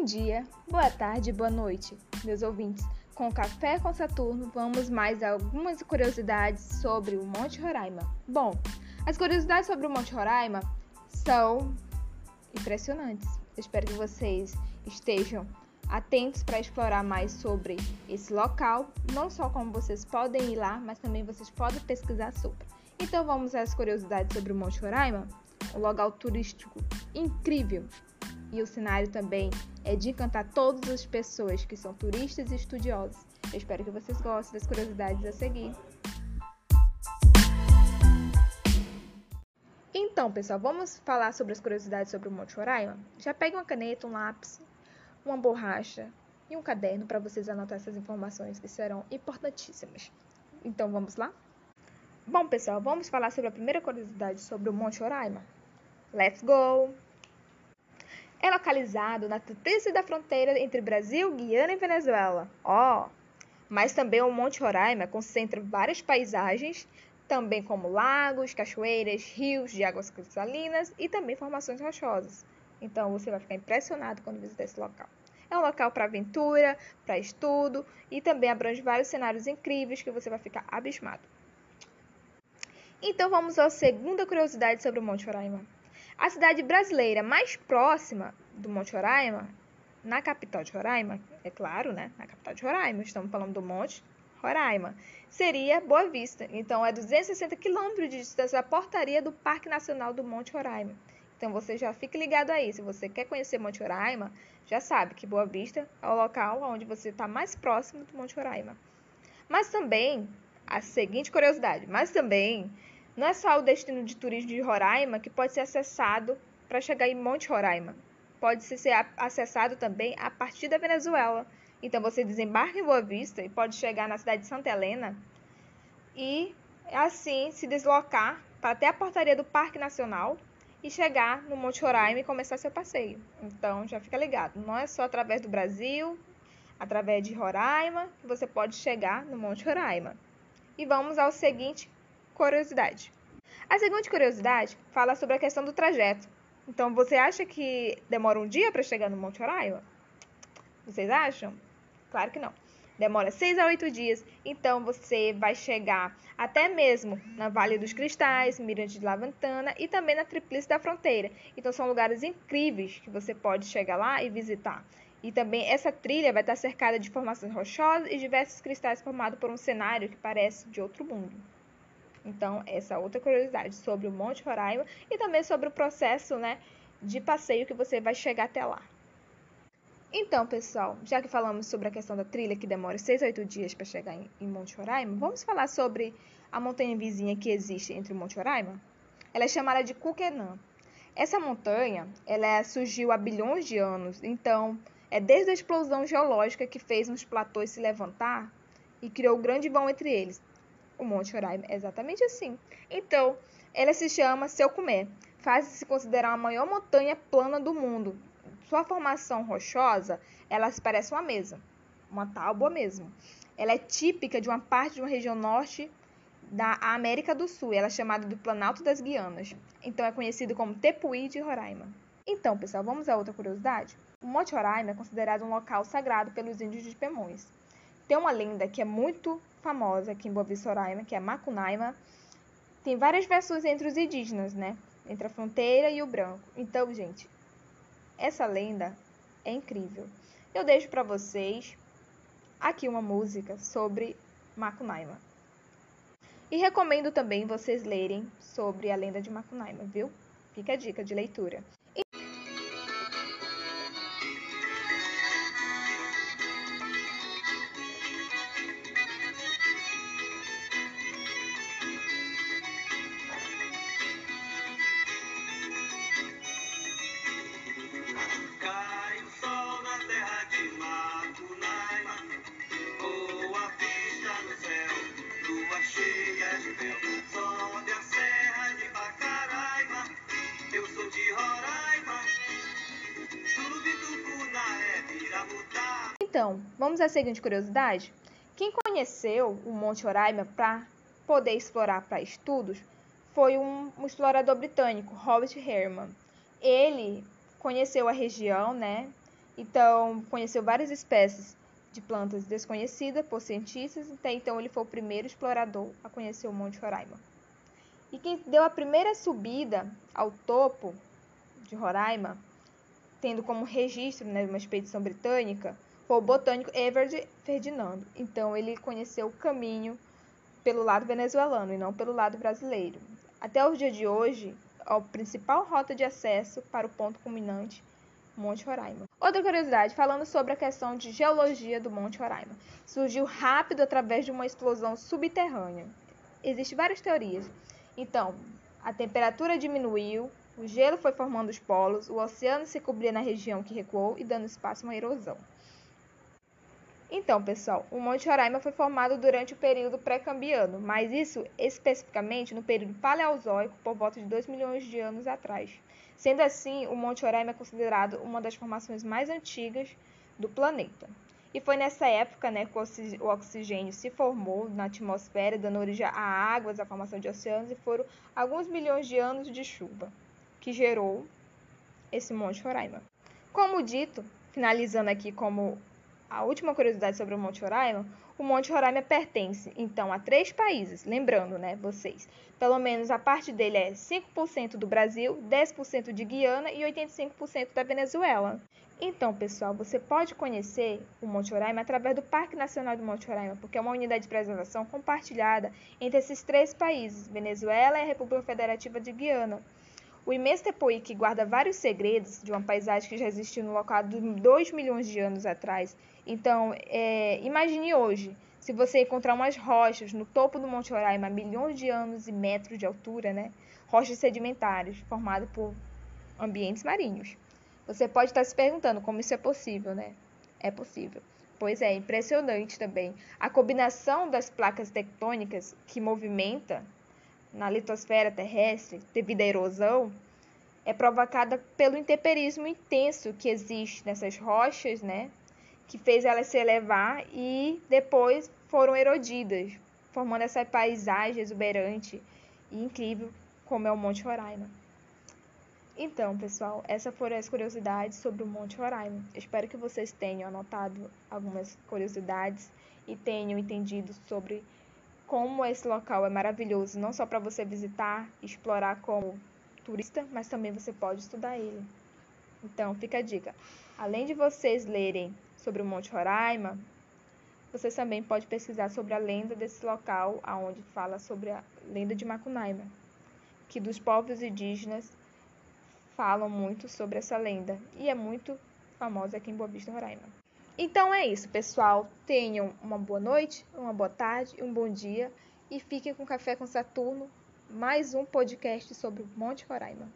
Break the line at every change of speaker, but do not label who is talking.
Bom dia, boa tarde, boa noite, meus ouvintes. Com Café com Saturno, vamos mais a algumas curiosidades sobre o Monte Roraima. Bom, as curiosidades sobre o Monte Roraima são impressionantes. Eu espero que vocês estejam atentos para explorar mais sobre esse local, não só como vocês podem ir lá, mas também vocês podem pesquisar sobre. Então vamos às curiosidades sobre o Monte Roraima, um local turístico incrível e o cenário também é de encantar todas as pessoas que são turistas e estudiosos. Eu espero que vocês gostem das curiosidades a seguir. Então, pessoal, vamos falar sobre as curiosidades sobre o Monte Roraima? Já pegue uma caneta, um lápis, uma borracha e um caderno para vocês anotar essas informações que serão importantíssimas. Então, vamos lá? Bom, pessoal, vamos falar sobre a primeira curiosidade sobre o Monte Roraima. Let's go! É localizado na tríplice da fronteira entre Brasil, Guiana e Venezuela. Ó! Oh, mas também o Monte Roraima concentra várias paisagens, também como lagos, cachoeiras, rios de águas cristalinas e também formações rochosas. Então você vai ficar impressionado quando visitar esse local. É um local para aventura, para estudo e também abrange vários cenários incríveis que você vai ficar abismado. Então vamos à segunda curiosidade sobre o Monte Roraima. A cidade brasileira mais próxima do Monte Roraima, na capital de Roraima, é claro, né? Na capital de Roraima, estamos falando do Monte Roraima, seria Boa Vista. Então, é 260 quilômetros de distância da portaria do Parque Nacional do Monte Roraima. Então, você já fique ligado aí. Se você quer conhecer Monte Roraima, já sabe que Boa Vista é o local onde você está mais próximo do Monte Roraima. Mas também, a seguinte curiosidade, mas também não é só o destino de turismo de Roraima que pode ser acessado para chegar em Monte Roraima. Pode ser acessado também a partir da Venezuela. Então você desembarca em Boa Vista e pode chegar na cidade de Santa Helena e assim se deslocar para até a portaria do Parque Nacional e chegar no Monte Roraima e começar seu passeio. Então já fica ligado, não é só através do Brasil, através de Roraima que você pode chegar no Monte Roraima. E vamos ao seguinte curiosidade. A segunda curiosidade fala sobre a questão do trajeto. Então, você acha que demora um dia para chegar no Monte Roraima? Vocês acham? Claro que não. Demora 6 a 8 dias, então você vai chegar até mesmo na Vale dos Cristais, Mirante de Lavantana e também na Tríplice da Fronteira. Então são lugares incríveis que você pode chegar lá e visitar. E também essa trilha vai estar cercada de formações rochosas e diversos cristais formados por um cenário que parece de outro mundo. Então, essa outra curiosidade sobre o Monte Roraima e também sobre o processo né, de passeio que você vai chegar até lá. Então, pessoal, já que falamos sobre a questão da trilha, que demora 6 a 8 dias para chegar em, em Monte Roraima, vamos falar sobre a montanha vizinha que existe entre o Monte Roraima? Ela é chamada de Kukenã. Essa montanha, ela é, surgiu há bilhões de anos, então é desde a explosão geológica que fez os platôs se levantar e criou um grande vão entre eles o Monte Roraima é exatamente assim. Então, ela se chama Comer. Faz-se considerar a maior montanha plana do mundo. Sua formação rochosa, ela se parece uma mesa, uma tábua mesmo. Ela é típica de uma parte de uma região norte da América do Sul. Ela é chamada do Planalto das Guianas. Então, é conhecido como Tepuí de Roraima. Então, pessoal, vamos a outra curiosidade? O Monte Roraima é considerado um local sagrado pelos índios de Pemões. Tem uma lenda que é muito famosa aqui em Boa Vista Roraima, que é Macunaima. Tem várias versões entre os indígenas, né? Entre a fronteira e o branco. Então, gente, essa lenda é incrível. Eu deixo para vocês aqui uma música sobre Macunaima. E recomendo também vocês lerem sobre a lenda de Macunaima, viu? Fica a dica de leitura. Então, vamos à seguinte curiosidade? Quem conheceu o Monte Roraima para poder explorar para estudos foi um, um, explorador britânico, Robert Herman. Ele conheceu a região, né? Então, conheceu várias espécies de plantas desconhecidas por cientistas, até então ele foi o primeiro explorador a conhecer o Monte Roraima. E quem deu a primeira subida ao topo de Roraima, tendo como registro né, uma expedição britânica, o botânico Everett Ferdinando. Então ele conheceu o caminho pelo lado venezuelano e não pelo lado brasileiro. Até o dia de hoje, a principal rota de acesso para o ponto culminante Monte Roraima. Outra curiosidade, falando sobre a questão de geologia do Monte Roraima. Surgiu rápido através de uma explosão subterrânea. Existem várias teorias. Então, a temperatura diminuiu, o gelo foi formando os polos, o oceano se cobria na região que recuou e dando espaço a uma erosão. Então, pessoal, o Monte Roraima foi formado durante o período pré-cambiano, mas isso especificamente no período paleozoico, por volta de 2 milhões de anos atrás. Sendo assim, o Monte Roraima é considerado uma das formações mais antigas do planeta. E foi nessa época né, que o oxigênio se formou na atmosfera, dando origem a águas, a formação de oceanos, e foram alguns milhões de anos de chuva que gerou esse Monte Roraima. Como dito, finalizando aqui como a última curiosidade sobre o Monte Roraima, o Monte Roraima pertence, então, a três países. Lembrando, né, vocês, pelo menos a parte dele é 5% do Brasil, 10% de Guiana e 85% da Venezuela. Então, pessoal, você pode conhecer o Monte Roraima através do Parque Nacional do Monte Roraima, porque é uma unidade de preservação compartilhada entre esses três países, Venezuela e a República Federativa de Guiana. O imenso Tepuí, que guarda vários segredos de uma paisagem que já existiu no local há 2 milhões de anos atrás. Então, é, imagine hoje, se você encontrar umas rochas no topo do Monte Roraima, milhões de anos e metros de altura, né? Rochas sedimentares, formadas por ambientes marinhos. Você pode estar se perguntando como isso é possível, né? É possível. Pois é, impressionante também. A combinação das placas tectônicas que movimenta na litosfera terrestre, devido à erosão, é provocada pelo intemperismo intenso que existe nessas rochas, né? Que fez elas se elevar e depois foram erodidas, formando essa paisagem exuberante e incrível como é o Monte Roraima. Então, pessoal, essas foram as curiosidades sobre o Monte Roraima. Espero que vocês tenham anotado algumas curiosidades e tenham entendido sobre como esse local é maravilhoso, não só para você visitar, explorar como turista, mas também você pode estudar ele. Então, fica a dica. Além de vocês lerem sobre o Monte Roraima, vocês também podem pesquisar sobre a lenda desse local, aonde fala sobre a lenda de Macunaíma, que dos povos indígenas falam muito sobre essa lenda e é muito famosa aqui em Boa Vista, Roraima. Então é isso, pessoal. Tenham uma boa noite, uma boa tarde, um bom dia e fiquem com Café com Saturno, mais um podcast sobre o Monte Roraima.